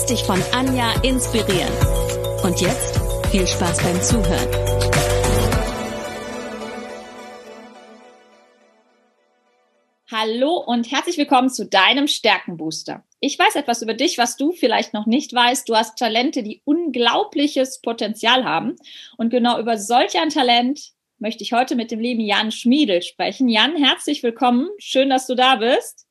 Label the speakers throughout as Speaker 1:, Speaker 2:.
Speaker 1: Lass dich von Anja inspirieren. Und jetzt viel Spaß beim Zuhören.
Speaker 2: Hallo und herzlich willkommen zu deinem Stärkenbooster. Ich weiß etwas über dich, was du vielleicht noch nicht weißt. Du hast Talente, die unglaubliches Potenzial haben. Und genau über solch ein Talent möchte ich heute mit dem lieben Jan Schmiedel sprechen. Jan, herzlich willkommen. Schön, dass du da bist.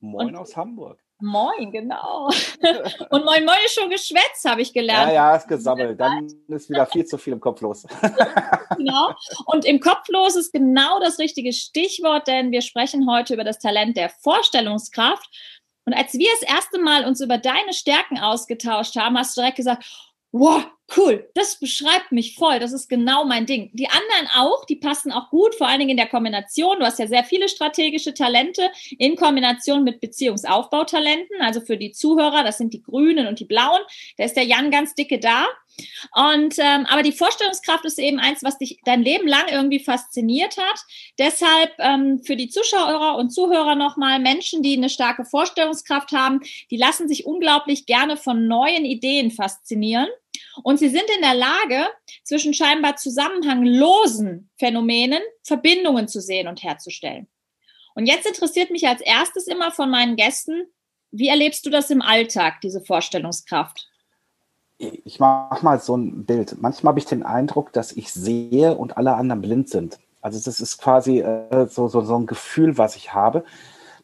Speaker 3: Moin Und aus Hamburg.
Speaker 2: Moin, genau. Und moin, moin ist schon geschwätzt, habe ich gelernt.
Speaker 3: Ja, ja, ist gesammelt. Dann ist wieder viel zu viel im Kopf los.
Speaker 2: genau. Und im Kopf los ist genau das richtige Stichwort, denn wir sprechen heute über das Talent der Vorstellungskraft. Und als wir das erste Mal uns über deine Stärken ausgetauscht haben, hast du direkt gesagt, wow, cool, das beschreibt mich voll, das ist genau mein Ding. Die anderen auch, die passen auch gut, vor allen Dingen in der Kombination. Du hast ja sehr viele strategische Talente in Kombination mit Beziehungsaufbautalenten. Also für die Zuhörer, das sind die Grünen und die Blauen. Da ist der Jan ganz dicke da. Und ähm, aber die Vorstellungskraft ist eben eins, was dich dein Leben lang irgendwie fasziniert hat. Deshalb ähm, für die Zuschauer und Zuhörer nochmal Menschen, die eine starke Vorstellungskraft haben, die lassen sich unglaublich gerne von neuen Ideen faszinieren. Und sie sind in der Lage, zwischen scheinbar zusammenhanglosen Phänomenen Verbindungen zu sehen und herzustellen. Und jetzt interessiert mich als erstes immer von meinen Gästen, wie erlebst du das im Alltag, diese Vorstellungskraft?
Speaker 3: Ich mache mal so ein Bild. Manchmal habe ich den Eindruck, dass ich sehe und alle anderen blind sind. Also das ist quasi äh, so, so, so ein Gefühl, was ich habe,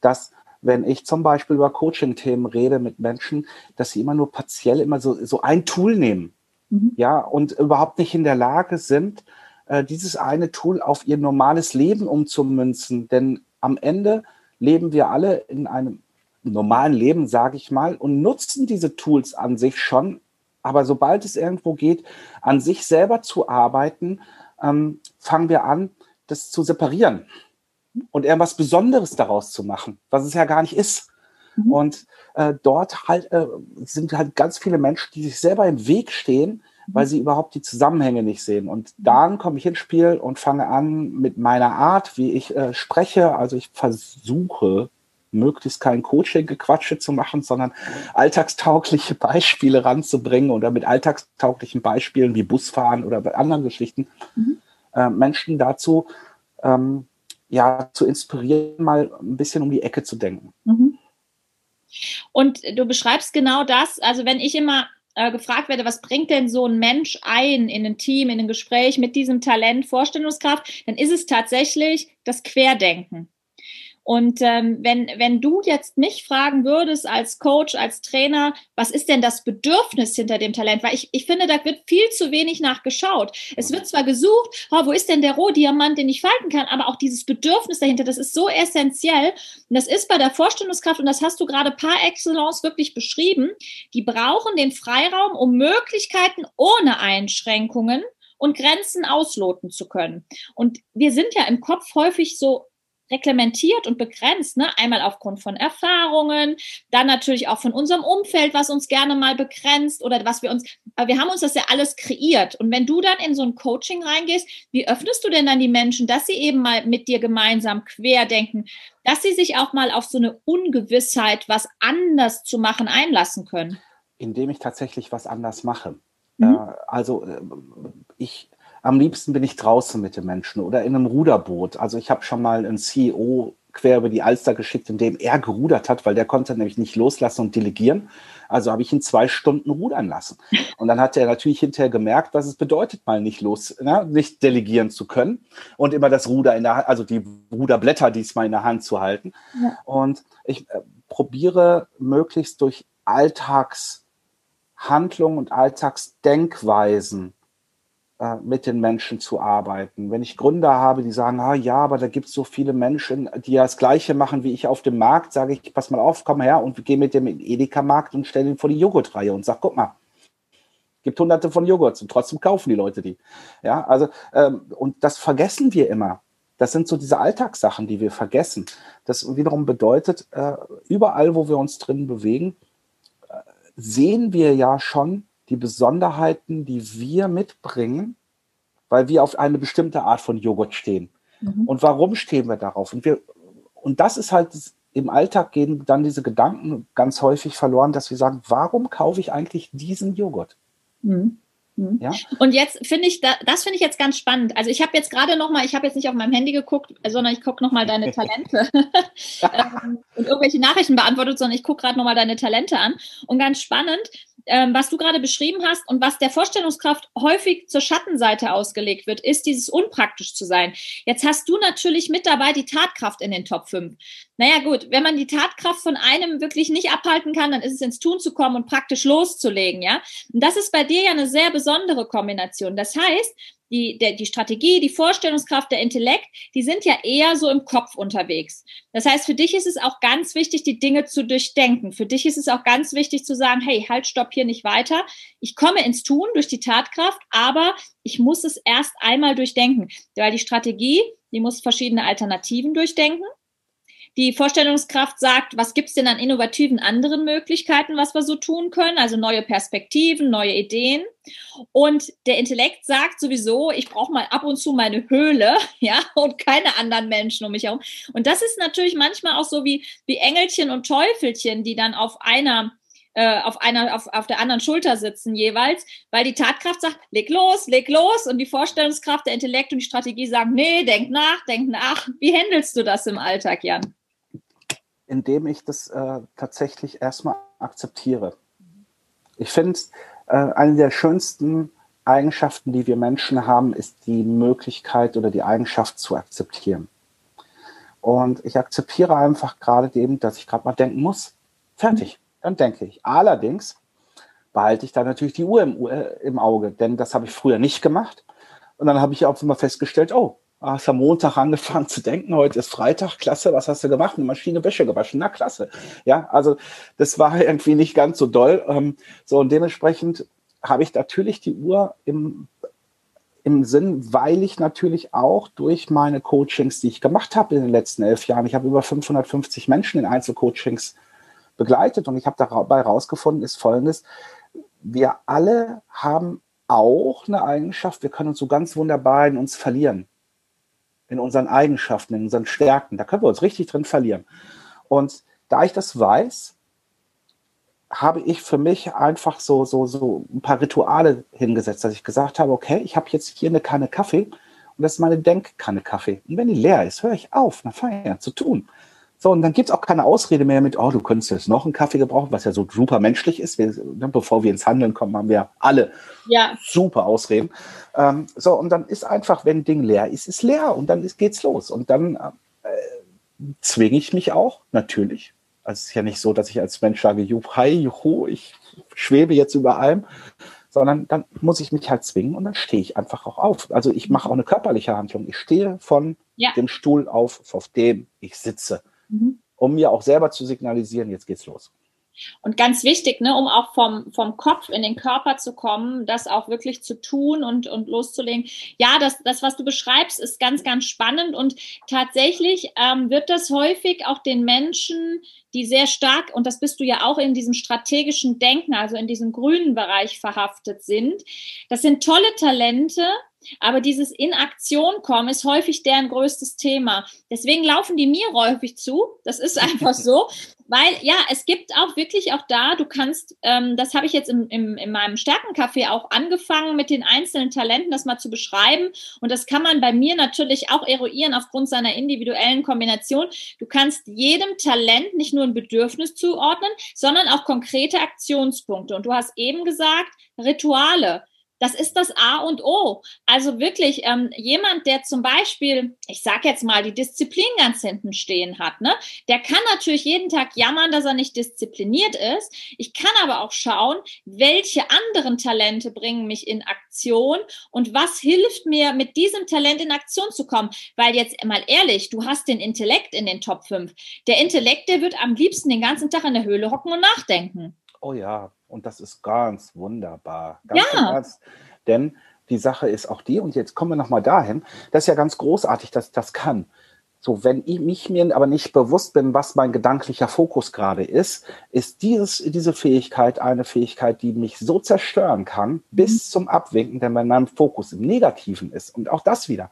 Speaker 3: dass wenn ich zum Beispiel über Coaching-Themen rede mit Menschen, dass sie immer nur partiell immer so, so ein Tool nehmen. Mhm. Ja, und überhaupt nicht in der Lage sind, äh, dieses eine Tool auf ihr normales Leben umzumünzen. Denn am Ende leben wir alle in einem normalen Leben, sage ich mal, und nutzen diese Tools an sich schon. Aber sobald es irgendwo geht, an sich selber zu arbeiten, ähm, fangen wir an, das zu separieren und irgendwas Besonderes daraus zu machen, was es ja gar nicht ist. Mhm. Und äh, dort halt äh, sind halt ganz viele Menschen, die sich selber im Weg stehen, mhm. weil sie überhaupt die Zusammenhänge nicht sehen. Und dann komme ich ins Spiel und fange an mit meiner Art, wie ich äh, spreche. Also ich versuche möglichst kein Coaching-Gequatsche zu machen, sondern alltagstaugliche Beispiele ranzubringen oder mit alltagstauglichen Beispielen wie Busfahren oder bei anderen Geschichten mhm. äh, Menschen dazu ähm, ja zu inspirieren, mal ein bisschen um die Ecke zu denken. Mhm.
Speaker 2: Und du beschreibst genau das, also wenn ich immer äh, gefragt werde, was bringt denn so ein Mensch ein in ein Team, in ein Gespräch mit diesem Talent, Vorstellungskraft, dann ist es tatsächlich das Querdenken. Und ähm, wenn, wenn du jetzt mich fragen würdest als Coach, als Trainer, was ist denn das Bedürfnis hinter dem Talent? Weil ich, ich finde, da wird viel zu wenig nachgeschaut. Es wird zwar gesucht, oh, wo ist denn der Rohdiamant, den ich falten kann, aber auch dieses Bedürfnis dahinter, das ist so essentiell. Und das ist bei der Vorstellungskraft, und das hast du gerade par excellence wirklich beschrieben, die brauchen den Freiraum, um Möglichkeiten ohne Einschränkungen und Grenzen ausloten zu können. Und wir sind ja im Kopf häufig so reglementiert und begrenzt, ne? Einmal aufgrund von Erfahrungen, dann natürlich auch von unserem Umfeld, was uns gerne mal begrenzt oder was wir uns, aber wir haben uns das ja alles kreiert. Und wenn du dann in so ein Coaching reingehst, wie öffnest du denn dann die Menschen, dass sie eben mal mit dir gemeinsam querdenken, dass sie sich auch mal auf so eine Ungewissheit, was anders zu machen, einlassen können?
Speaker 3: Indem ich tatsächlich was anders mache. Mhm. Äh, also äh, ich am liebsten bin ich draußen mit den Menschen oder in einem Ruderboot. Also ich habe schon mal einen CEO quer über die Alster geschickt, in dem er gerudert hat, weil der konnte nämlich nicht loslassen und delegieren. Also habe ich ihn zwei Stunden rudern lassen. Und dann hat er natürlich hinterher gemerkt, was es bedeutet, mal nicht los, ne, nicht delegieren zu können und immer das Ruder in der Hand, also die Ruderblätter diesmal in der Hand zu halten. Ja. Und ich äh, probiere möglichst durch Alltagshandlungen und Alltagsdenkweisen mit den Menschen zu arbeiten. Wenn ich Gründer habe, die sagen, ah, ja, aber da gibt es so viele Menschen, die ja das Gleiche machen wie ich auf dem Markt, sage ich, pass mal auf, komm her und gehe mit dem Edeka-Markt und stelle ihn vor die Joghurtreihe und sag, guck mal, gibt hunderte von Joghurts und trotzdem kaufen die Leute die. Ja, also, ähm, und das vergessen wir immer. Das sind so diese Alltagssachen, die wir vergessen. Das wiederum bedeutet, äh, überall, wo wir uns drin bewegen, äh, sehen wir ja schon, die Besonderheiten, die wir mitbringen, weil wir auf eine bestimmte Art von Joghurt stehen. Mhm. Und warum stehen wir darauf? Und, wir, und das ist halt im Alltag gehen dann diese Gedanken ganz häufig verloren, dass wir sagen, warum kaufe ich eigentlich diesen Joghurt?
Speaker 2: Mhm. Mhm. Ja? Und jetzt finde ich, da, das finde ich jetzt ganz spannend. Also ich habe jetzt gerade noch mal, ich habe jetzt nicht auf meinem Handy geguckt, sondern ich gucke noch mal deine Talente ähm, und irgendwelche Nachrichten beantwortet, sondern ich gucke gerade noch mal deine Talente an. Und ganz spannend, ähm, was du gerade beschrieben hast und was der Vorstellungskraft häufig zur Schattenseite ausgelegt wird, ist dieses unpraktisch zu sein. Jetzt hast du natürlich mit dabei die Tatkraft in den Top 5. Naja gut, wenn man die Tatkraft von einem wirklich nicht abhalten kann, dann ist es ins Tun zu kommen und praktisch loszulegen, ja. Und das ist bei dir ja eine sehr besondere Kombination. Das heißt, die, der, die Strategie, die Vorstellungskraft, der Intellekt, die sind ja eher so im Kopf unterwegs. Das heißt, für dich ist es auch ganz wichtig, die Dinge zu durchdenken. Für dich ist es auch ganz wichtig zu sagen, hey, halt, stopp hier nicht weiter. Ich komme ins Tun durch die Tatkraft, aber ich muss es erst einmal durchdenken. Weil die Strategie, die muss verschiedene Alternativen durchdenken. Die Vorstellungskraft sagt, was gibt es denn an innovativen anderen Möglichkeiten, was wir so tun können? Also neue Perspektiven, neue Ideen. Und der Intellekt sagt sowieso, ich brauche mal ab und zu meine Höhle, ja, und keine anderen Menschen um mich herum. Und das ist natürlich manchmal auch so wie, wie Engelchen und Teufelchen, die dann auf einer äh, auf einer, auf, auf der anderen Schulter sitzen jeweils, weil die Tatkraft sagt, leg los, leg los und die Vorstellungskraft, der Intellekt und die Strategie sagen, nee, denk nach, denk nach. Wie handelst du das im Alltag, Jan?
Speaker 3: Indem ich das äh, tatsächlich erstmal akzeptiere. Ich finde, äh, eine der schönsten Eigenschaften, die wir Menschen haben, ist die Möglichkeit oder die Eigenschaft zu akzeptieren. Und ich akzeptiere einfach gerade eben, dass ich gerade mal denken muss. Fertig, dann denke ich. Allerdings behalte ich da natürlich die Uhr im, äh, im Auge, denn das habe ich früher nicht gemacht. Und dann habe ich auch immer festgestellt, oh, hast am Montag angefangen zu denken, heute ist Freitag, klasse, was hast du gemacht? Eine Maschine Wäsche gewaschen, na klasse. Ja, also das war irgendwie nicht ganz so doll. Ähm, so und dementsprechend habe ich natürlich die Uhr im, im Sinn, weil ich natürlich auch durch meine Coachings, die ich gemacht habe in den letzten elf Jahren, ich habe über 550 Menschen in Einzelcoachings begleitet und ich habe dabei herausgefunden, ist Folgendes, wir alle haben auch eine Eigenschaft, wir können uns so ganz wunderbar in uns verlieren in unseren Eigenschaften, in unseren Stärken. Da können wir uns richtig drin verlieren. Und da ich das weiß, habe ich für mich einfach so, so, so ein paar Rituale hingesetzt, dass ich gesagt habe, okay, ich habe jetzt hier eine Kanne Kaffee und das ist meine Denkkanne Kaffee. Und wenn die leer ist, höre ich auf, nach Feiern zu tun. So, und dann gibt's auch keine Ausrede mehr mit, oh, du könntest jetzt noch einen Kaffee gebrauchen, was ja so super menschlich ist. Wir, ne, bevor wir ins Handeln kommen, haben wir alle ja. super Ausreden. Ähm, so, und dann ist einfach, wenn ein Ding leer ist, ist leer und dann ist, geht's los. Und dann äh, zwinge ich mich auch, natürlich. Also es ist ja nicht so, dass ich als Mensch sage, hi, juhu, ich schwebe jetzt über allem, sondern dann muss ich mich halt zwingen und dann stehe ich einfach auch auf. Also ich mache auch eine körperliche Handlung. Ich stehe von ja. dem Stuhl auf, auf dem ich sitze mhm. um mir auch selber zu signalisieren, jetzt geht's los.
Speaker 2: Und ganz wichtig, ne, um auch vom, vom Kopf in den Körper zu kommen, das auch wirklich zu tun und, und loszulegen. Ja, das, das, was du beschreibst, ist ganz, ganz spannend und tatsächlich ähm, wird das häufig auch den Menschen, die sehr stark, und das bist du ja auch in diesem strategischen Denken, also in diesem grünen Bereich verhaftet sind, das sind tolle Talente, aber dieses in Aktion kommen ist häufig deren größtes Thema. Deswegen laufen die mir häufig zu. Das ist einfach so. Weil ja, es gibt auch wirklich auch da, du kannst, ähm, das habe ich jetzt im, im, in meinem Stärkencafé auch angefangen, mit den einzelnen Talenten das mal zu beschreiben. Und das kann man bei mir natürlich auch eruieren aufgrund seiner individuellen Kombination. Du kannst jedem Talent nicht nur ein Bedürfnis zuordnen, sondern auch konkrete Aktionspunkte. Und du hast eben gesagt, Rituale Das ist das A und O. Also wirklich, ähm, jemand, der zum Beispiel, ich sag jetzt mal, die Disziplin ganz hinten stehen hat, ne, der kann natürlich jeden Tag jammern, dass er nicht diszipliniert ist. Ich kann aber auch schauen, welche anderen Talente bringen mich in Aktion und was hilft mir, mit diesem Talent in Aktion zu kommen. Weil jetzt mal ehrlich, du hast den Intellekt in den Top 5. Der Intellekt, der wird am liebsten den ganzen Tag in der Höhle hocken und nachdenken.
Speaker 3: Oh ja, und das ist ganz wunderbar. Ganz
Speaker 2: ja.
Speaker 3: Ernst. Denn die Sache ist auch die, und jetzt kommen wir nochmal dahin, das ist ja ganz großartig, dass ich das kann. So, wenn ich mich mir aber nicht bewusst bin, was mein gedanklicher Fokus gerade ist, ist dieses, diese Fähigkeit eine Fähigkeit, die mich so zerstören kann, mhm. bis zum Abwinken, denn wenn mein Fokus im Negativen ist. Und auch das wieder.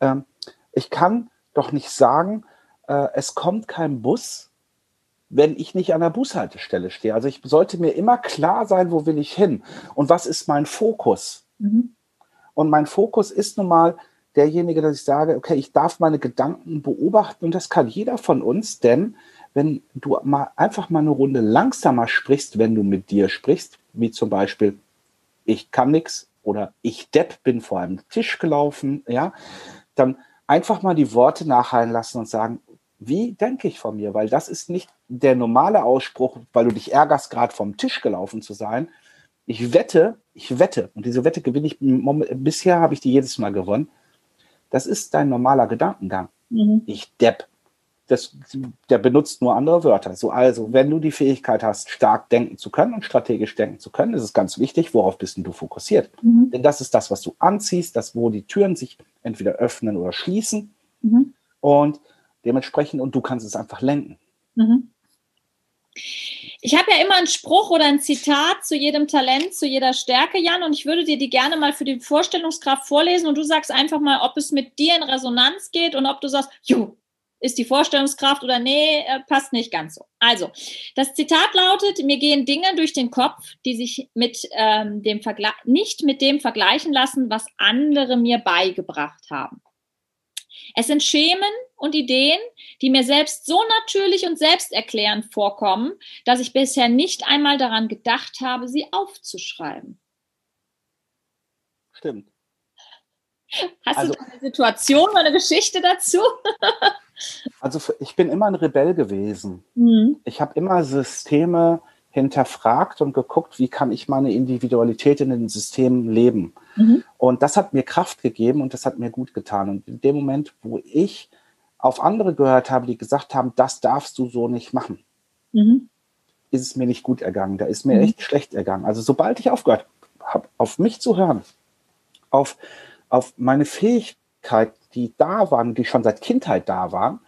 Speaker 3: Ähm, ich kann doch nicht sagen, äh, es kommt kein Bus, wenn ich nicht an der Bushaltestelle stehe. Also ich sollte mir immer klar sein, wo will ich hin und was ist mein Fokus. Mhm. Und mein Fokus ist nun mal derjenige, dass ich sage, okay, ich darf meine Gedanken beobachten und das kann jeder von uns, denn wenn du mal einfach mal eine Runde langsamer sprichst, wenn du mit dir sprichst, wie zum Beispiel, ich kann nichts oder ich Depp bin vor einem Tisch gelaufen, ja, dann einfach mal die Worte nachhallen lassen und sagen, wie denke ich von mir? Weil das ist nicht der normale Ausspruch, weil du dich ärgerst, gerade vom Tisch gelaufen zu sein. Ich wette, ich wette, und diese Wette gewinne ich, bisher habe ich die jedes Mal gewonnen. Das ist dein normaler Gedankengang. Mhm. Ich depp. Das, der benutzt nur andere Wörter. So, also, wenn du die Fähigkeit hast, stark denken zu können und strategisch denken zu können, ist es ganz wichtig, worauf bist du fokussiert. Mhm. Denn das ist das, was du anziehst, das, wo die Türen sich entweder öffnen oder schließen. Mhm. Und dementsprechend und du kannst es einfach lenken. Mhm.
Speaker 2: Ich habe ja immer einen Spruch oder ein Zitat zu jedem Talent, zu jeder Stärke, Jan, und ich würde dir die gerne mal für die Vorstellungskraft vorlesen und du sagst einfach mal, ob es mit dir in Resonanz geht und ob du sagst, jo, ist die Vorstellungskraft oder nee, äh, passt nicht ganz so. Also, das Zitat lautet, mir gehen Dinge durch den Kopf, die sich mit ähm, dem nicht mit dem vergleichen lassen, was andere mir beigebracht haben. Es sind Schemen und Ideen, die mir selbst so natürlich und selbsterklärend vorkommen, dass ich bisher nicht einmal daran gedacht habe, sie aufzuschreiben.
Speaker 3: Stimmt.
Speaker 2: Hast also, du eine Situation oder eine Geschichte dazu?
Speaker 3: also ich bin immer ein Rebell gewesen. Mhm. Ich habe immer Systeme hinterfragt und geguckt, wie kann ich meine Individualität in den Systemen leben. Mhm. Und das hat mir Kraft gegeben und das hat mir gut getan. Und in dem Moment, wo ich auf andere gehört habe, die gesagt haben, das darfst du so nicht machen, mhm. ist es mir nicht gut ergangen. Da ist mir mhm. echt schlecht ergangen. Also sobald ich aufgehört habe, auf mich zu hören, auf, auf meine Fähigkeit, die da waren, die schon seit Kindheit da waren,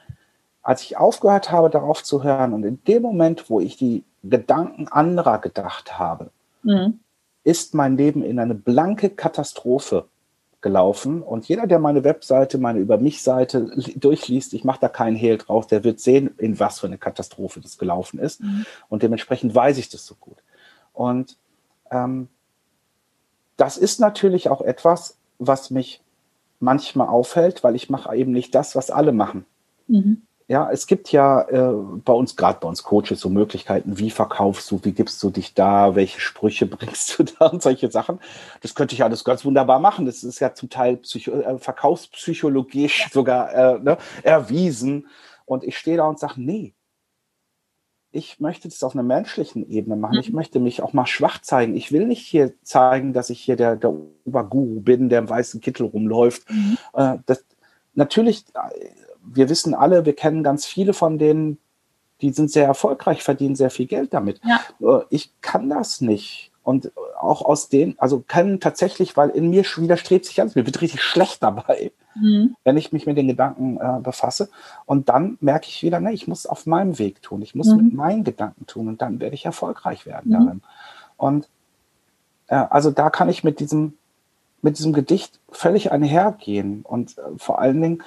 Speaker 3: als ich aufgehört habe, darauf zu hören und in dem Moment, wo ich die Gedanken anderer gedacht habe, mhm. ist mein Leben in eine blanke Katastrophe gelaufen. Und jeder, der meine Webseite, meine Über mich-Seite durchliest, ich mache da keinen Hehl drauf, der wird sehen, in was für eine Katastrophe das gelaufen ist. Mhm. Und dementsprechend weiß ich das so gut. Und ähm, das ist natürlich auch etwas, was mich manchmal aufhält, weil ich mache eben nicht das, was alle machen. Mhm. Ja, es gibt ja äh, bei uns, gerade bei uns Coaches, so Möglichkeiten, wie verkaufst du, wie gibst du dich da, welche Sprüche bringst du da und solche Sachen. Das könnte ich alles ganz wunderbar machen. Das ist ja zum Teil Psycho äh, verkaufspsychologisch sogar äh, ne, erwiesen. Und ich stehe da und sage, nee, ich möchte das auf einer menschlichen Ebene machen. Mhm. Ich möchte mich auch mal schwach zeigen. Ich will nicht hier zeigen, dass ich hier der, der Oberguru bin, der im weißen Kittel rumläuft. Mhm. Äh, das, natürlich wir wissen alle, wir kennen ganz viele von denen, die sind sehr erfolgreich, verdienen sehr viel Geld damit. Ja. Ich kann das nicht. Und auch aus den, also können tatsächlich, weil in mir widerstrebt sich alles, mir wird richtig schlecht dabei, mhm. wenn ich mich mit den Gedanken äh, befasse. Und dann merke ich wieder, ne, ich muss auf meinem Weg tun, ich muss mhm. mit meinen Gedanken tun und dann werde ich erfolgreich werden mhm. darin. Und äh, also da kann ich mit diesem, mit diesem Gedicht völlig einhergehen und äh, vor allen Dingen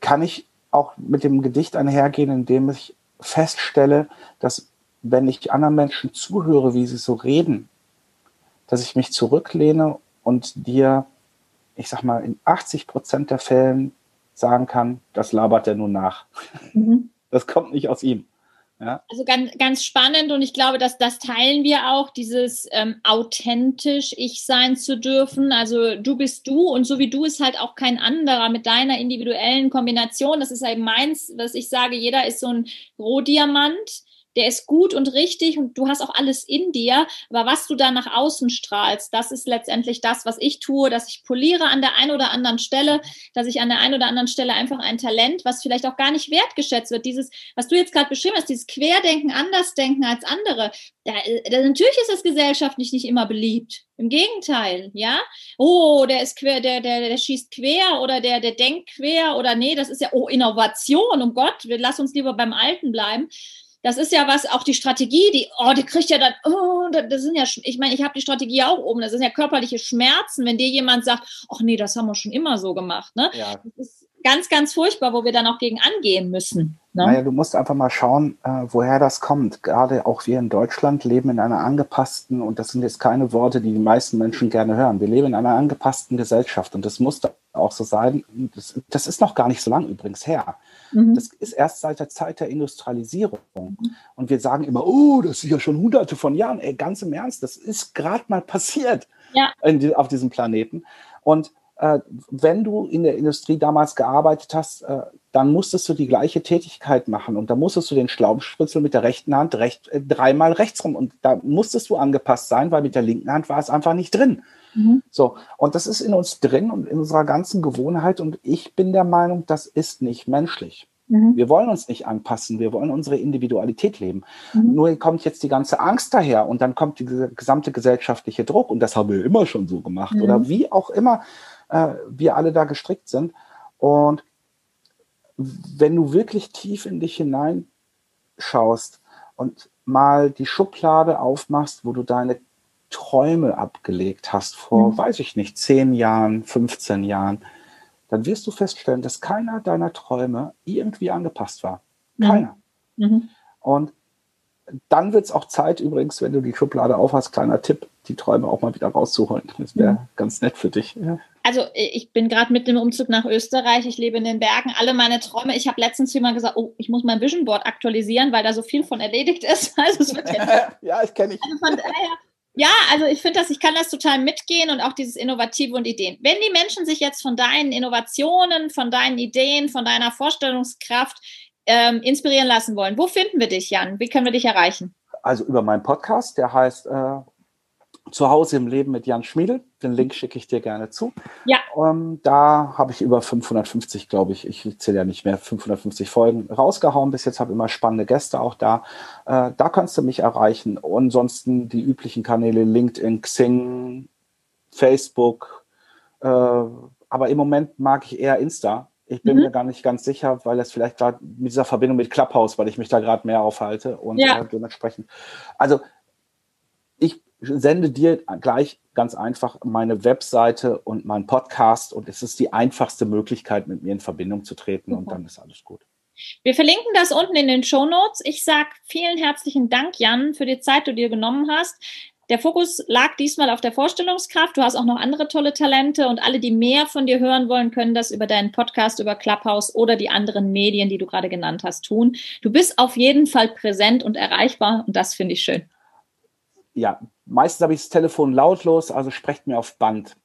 Speaker 3: kann ich auch mit dem Gedicht einhergehen, indem ich feststelle, dass wenn ich anderen Menschen zuhöre, wie sie so reden, dass ich mich zurücklehne und dir, ich sag mal, in 80 Prozent der Fällen sagen kann, das labert er nur nach. Mhm. Das kommt nicht aus ihm. Ja?
Speaker 2: Also ganz, ganz spannend und ich glaube, dass das teilen wir auch, dieses ähm, authentisch ich sein zu dürfen. Also du bist du und so wie du ist halt auch kein anderer mit deiner individuellen Kombination. Das ist eben meins, was ich sage, jeder ist so ein Rohdiamant der ist gut und richtig und du hast auch alles in dir, aber was du da nach außen strahlst, das ist letztendlich das, was ich tue, dass ich poliere an der einen oder anderen Stelle, dass ich an der einen oder anderen Stelle einfach ein Talent, was vielleicht auch gar nicht wertgeschätzt wird, dieses, was du jetzt gerade beschrieben hast, dieses Querdenken, Andersdenken als andere, da, da, natürlich ist das gesellschaftlich nicht immer beliebt. Im Gegenteil, ja. Oh, der ist quer, der, der, der schießt quer oder der, der denkt quer oder nee, das ist ja, oh, Innovation, um Gott, wir lass uns lieber beim Alten bleiben das ist ja was, auch die Strategie, die, oh, die kriegt ja dann, oh, das sind ja, ich meine, ich habe die Strategie auch oben, das sind ja körperliche Schmerzen, wenn dir jemand sagt, ach nee, das haben wir schon immer so gemacht. Ne? Ja. Das ist ganz, ganz furchtbar, wo wir dann auch gegen angehen müssen.
Speaker 3: Ne? Naja, du musst einfach mal schauen, äh, woher das kommt. Gerade auch wir in Deutschland leben in einer angepassten, und das sind jetzt keine Worte, die die meisten Menschen gerne hören, wir leben in einer angepassten Gesellschaft und das muss auch so sein. Das, das ist noch gar nicht so lang übrigens her. Mhm. Das ist erst seit der Zeit der Industrialisierung. Mhm. Und wir sagen immer, oh, das ist ja schon hunderte von Jahren. Ey, ganz im Ernst, das ist gerade mal passiert ja. in, auf diesem Planeten. Und wenn du in der Industrie damals gearbeitet hast, äh, dann musstest du die gleiche Tätigkeit machen und da musstest du den Schlaubenspritzel mit der rechten Hand recht, äh, dreimal rechts rum und da musstest du angepasst sein, weil mit der linken Hand war es einfach nicht drin. Mhm. So, und das ist in uns drin und in unserer ganzen Gewohnheit und ich bin der Meinung, das ist nicht menschlich. Mhm. Wir wollen uns nicht anpassen, wir wollen unsere Individualität leben. Mhm. Nur kommt jetzt die ganze Angst daher und dann kommt der gesamte gesellschaftliche Druck und das haben wir immer schon so gemacht oder mhm. wie auch immer äh, wir alle da gestrickt sind. Und wenn du wirklich tief in dich hineinschaust und mal die Schublade aufmachst, wo du deine Träume abgelegt hast vor, mhm. weiß ich nicht, zehn Jahren, 15 Jahren, dann wirst du feststellen, dass keiner deiner Träume irgendwie angepasst war. Mhm. Keiner. Mhm. Und dann wird es auch Zeit, übrigens, wenn du die Schublade aufhast, kleiner Tipp, die Träume auch mal wieder rauszuholen. Das wäre mhm. ganz nett für dich. Ja.
Speaker 2: Also ich bin gerade mit dem Umzug nach Österreich, ich lebe in den Bergen, alle meine Träume. Ich habe letztens jemand gesagt, oh, ich muss mein Vision Board aktualisieren, weil da so viel von erledigt ist. Also es wird
Speaker 3: ja, ich kenne ich. Also von daher
Speaker 2: ja, also ich finde das, ich kann das total mitgehen und auch dieses Innovative und Ideen. Wenn die Menschen sich jetzt von deinen Innovationen, von deinen Ideen, von deiner Vorstellungskraft ähm, inspirieren lassen wollen, wo finden wir dich, Jan? Wie können wir dich erreichen?
Speaker 3: Also über meinen Podcast, der heißt äh, zu Hause im Leben mit Jan Schmiedel. Den Link schicke ich dir gerne zu.
Speaker 2: Ja.
Speaker 3: Ähm, da habe ich über 550, glaube ich, ich zähle ja nicht mehr, 550 Folgen rausgehauen. Bis jetzt habe immer spannende Gäste auch da. Äh, da kannst du mich erreichen. Und ansonsten die üblichen Kanäle LinkedIn, Xing, Facebook. Äh, aber im Moment mag ich eher Insta. Ich bin mhm. mir gar nicht ganz sicher, weil das vielleicht gerade mit dieser Verbindung mit Clubhouse, weil ich mich da gerade mehr aufhalte und ja. äh, dementsprechend. Also ich sende dir gleich ganz einfach meine Webseite und meinen Podcast und es ist die einfachste Möglichkeit, mit mir in Verbindung zu treten mhm. und dann ist alles gut.
Speaker 2: Wir verlinken das unten in den Show Notes. Ich sage vielen herzlichen Dank, Jan, für die Zeit, die du dir genommen hast. Der Fokus lag diesmal auf der Vorstellungskraft. Du hast auch noch andere tolle Talente und alle, die mehr von dir hören wollen, können das über deinen Podcast, über Clubhouse oder die anderen Medien, die du gerade genannt hast, tun. Du bist auf jeden Fall präsent und erreichbar und das finde ich schön
Speaker 3: ja, meistens habe ich das Telefon lautlos, also sprecht mir auf Band,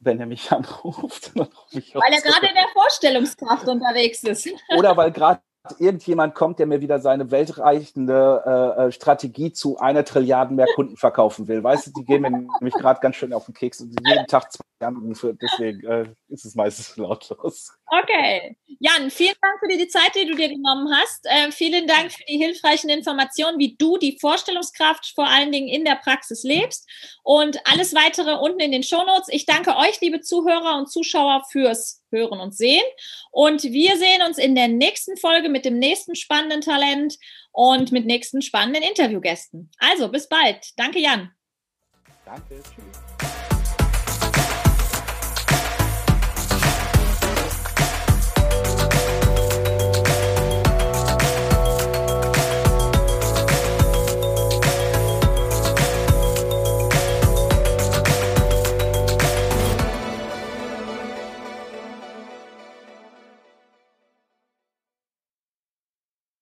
Speaker 3: wenn er mich anruft.
Speaker 2: weil er gerade in der Vorstellungskraft unterwegs ist.
Speaker 3: Oder weil gerade irgendjemand kommt, der mir wieder seine weltreichende äh, äh, Strategie zu einer Trilliarden mehr Kunden verkaufen will. Weißt du, die gehen mir nämlich gerade ganz schön auf den Keks und jeden Tag zwei Anrufe, deswegen äh, ist es meistens lautlos.
Speaker 2: Okay. Jan, vielen Dank für die Zeit, die du dir genommen hast. Äh, vielen Dank für die hilfreichen Informationen, wie du die Vorstellungskraft vor allen Dingen in der Praxis lebst. Und alles weitere unten in den Shownotes. Ich danke euch, liebe Zuhörer und Zuschauer, fürs Hören und Sehen. Und wir sehen uns in der nächsten Folge mit dem nächsten spannenden Talent und mit nächsten spannenden Interviewgästen. Also, bis bald. Danke, Jan.
Speaker 3: Danke. Tschüss.